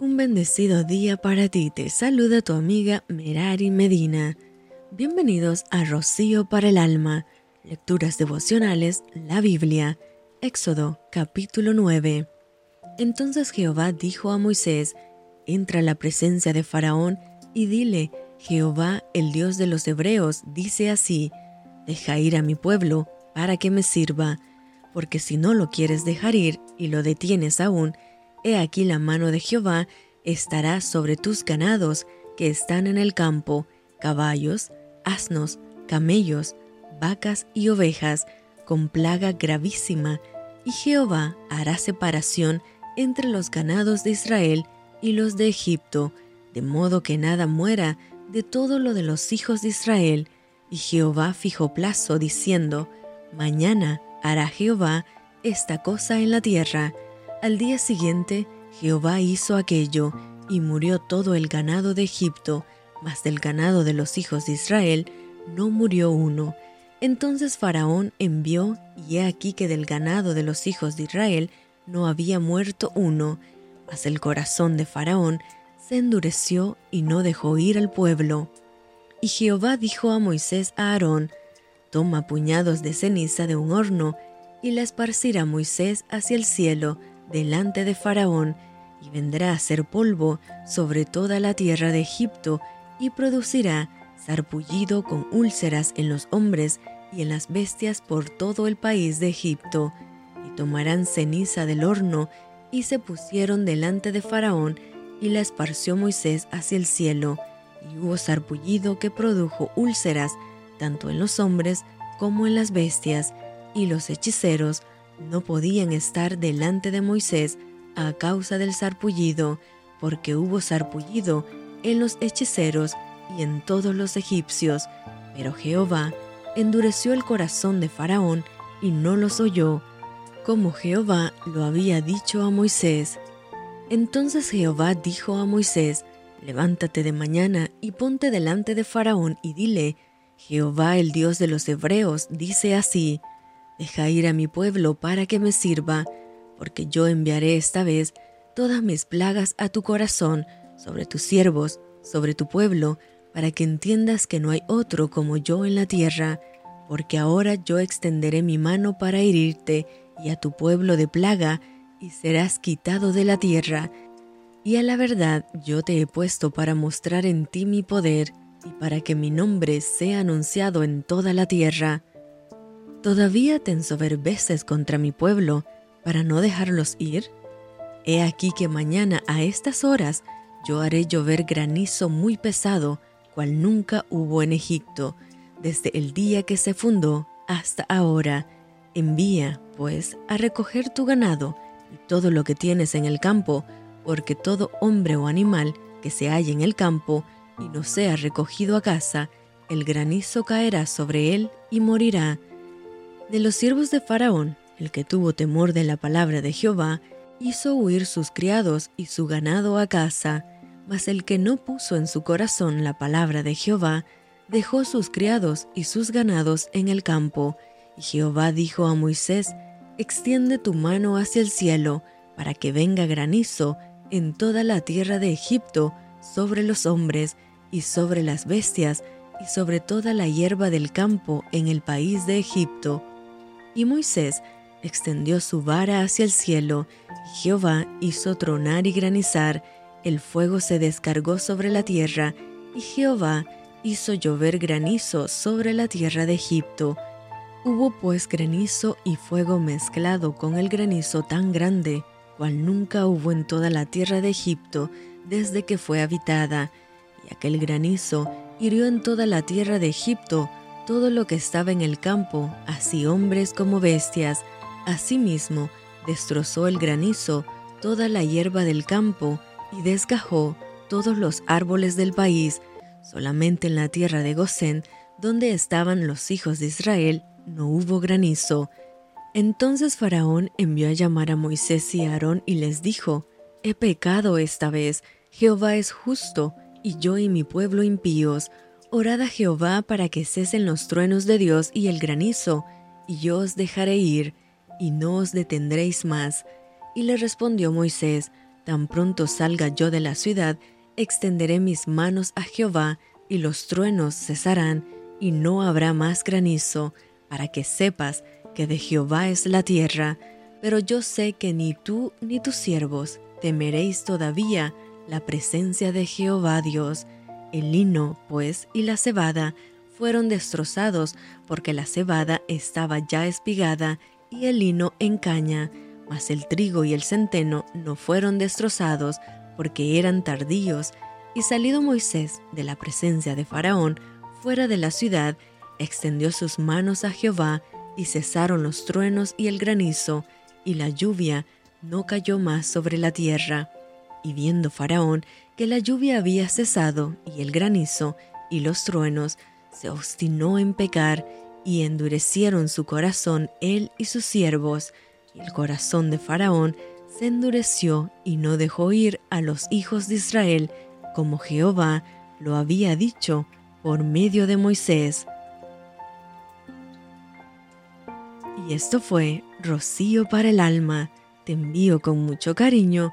Un bendecido día para ti. Te saluda tu amiga Merari Medina. Bienvenidos a Rocío para el Alma. Lecturas devocionales, la Biblia. Éxodo capítulo 9. Entonces Jehová dijo a Moisés, Entra a la presencia de Faraón y dile, Jehová, el Dios de los Hebreos, dice así, Deja ir a mi pueblo para que me sirva, porque si no lo quieres dejar ir y lo detienes aún, he aquí la mano de Jehová estará sobre tus ganados que están en el campo, caballos, asnos, camellos, vacas y ovejas, con plaga gravísima, y Jehová hará separación entre los ganados de Israel y los de Egipto, de modo que nada muera de todo lo de los hijos de Israel. Y Jehová fijó plazo, diciendo, Mañana hará Jehová esta cosa en la tierra. Al día siguiente, Jehová hizo aquello, y murió todo el ganado de Egipto, mas del ganado de los hijos de Israel no murió uno. Entonces Faraón envió, y he aquí que del ganado de los hijos de Israel no había muerto uno, mas el corazón de Faraón se endureció y no dejó ir al pueblo. Y Jehová dijo a Moisés a Aarón, Toma puñados de ceniza de un horno, y la esparcirá Moisés hacia el cielo, delante de Faraón, y vendrá a ser polvo sobre toda la tierra de Egipto, y producirá sarpullido con úlceras en los hombres y en las bestias por todo el país de Egipto, y tomarán ceniza del horno, y se pusieron delante de Faraón, y la esparció Moisés hacia el cielo, y hubo sarpullido que produjo úlceras, tanto en los hombres como en las bestias, y los hechiceros no podían estar delante de Moisés a causa del sarpullido, porque hubo sarpullido en los hechiceros y en todos los egipcios, pero Jehová endureció el corazón de Faraón y no los oyó, como Jehová lo había dicho a Moisés. Entonces Jehová dijo a Moisés, Levántate de mañana y ponte delante de Faraón y dile, Jehová el Dios de los Hebreos dice así, Deja ir a mi pueblo para que me sirva, porque yo enviaré esta vez todas mis plagas a tu corazón, sobre tus siervos, sobre tu pueblo, para que entiendas que no hay otro como yo en la tierra, porque ahora yo extenderé mi mano para herirte y a tu pueblo de plaga, y serás quitado de la tierra. Y a la verdad yo te he puesto para mostrar en ti mi poder, y para que mi nombre sea anunciado en toda la tierra. ¿Todavía te ensoberbeces contra mi pueblo para no dejarlos ir? He aquí que mañana a estas horas yo haré llover granizo muy pesado, cual nunca hubo en Egipto, desde el día que se fundó hasta ahora. Envía, pues, a recoger tu ganado y todo lo que tienes en el campo, porque todo hombre o animal que se halle en el campo y no sea recogido a casa, el granizo caerá sobre él y morirá. De los siervos de Faraón, el que tuvo temor de la palabra de Jehová, hizo huir sus criados y su ganado a casa, mas el que no puso en su corazón la palabra de Jehová, dejó sus criados y sus ganados en el campo. Y Jehová dijo a Moisés, Extiende tu mano hacia el cielo, para que venga granizo en toda la tierra de Egipto, sobre los hombres, y sobre las bestias, y sobre toda la hierba del campo en el país de Egipto. Y Moisés extendió su vara hacia el cielo, y Jehová hizo tronar y granizar, el fuego se descargó sobre la tierra, y Jehová hizo llover granizo sobre la tierra de Egipto. Hubo pues granizo y fuego mezclado con el granizo tan grande, cual nunca hubo en toda la tierra de Egipto desde que fue habitada, y aquel granizo hirió en toda la tierra de Egipto todo lo que estaba en el campo, así hombres como bestias. Asimismo, destrozó el granizo toda la hierba del campo y desgajó todos los árboles del país. Solamente en la tierra de Gosén, donde estaban los hijos de Israel, no hubo granizo. Entonces Faraón envió a llamar a Moisés y a Aarón y les dijo, He pecado esta vez, Jehová es justo, y yo y mi pueblo impíos. Orad a Jehová para que cesen los truenos de Dios y el granizo, y yo os dejaré ir, y no os detendréis más. Y le respondió Moisés, Tan pronto salga yo de la ciudad, extenderé mis manos a Jehová, y los truenos cesarán, y no habrá más granizo, para que sepas que de Jehová es la tierra. Pero yo sé que ni tú ni tus siervos temeréis todavía la presencia de Jehová Dios. El lino, pues, y la cebada fueron destrozados, porque la cebada estaba ya espigada y el lino en caña, mas el trigo y el centeno no fueron destrozados, porque eran tardíos. Y salido Moisés de la presencia de Faraón, fuera de la ciudad, extendió sus manos a Jehová, y cesaron los truenos y el granizo, y la lluvia no cayó más sobre la tierra. Y viendo Faraón que la lluvia había cesado, y el granizo, y los truenos, se obstinó en pecar, y endurecieron su corazón él y sus siervos, y el corazón de Faraón se endureció y no dejó ir a los hijos de Israel, como Jehová lo había dicho por medio de Moisés. Y esto fue Rocío para el alma. Te envío con mucho cariño,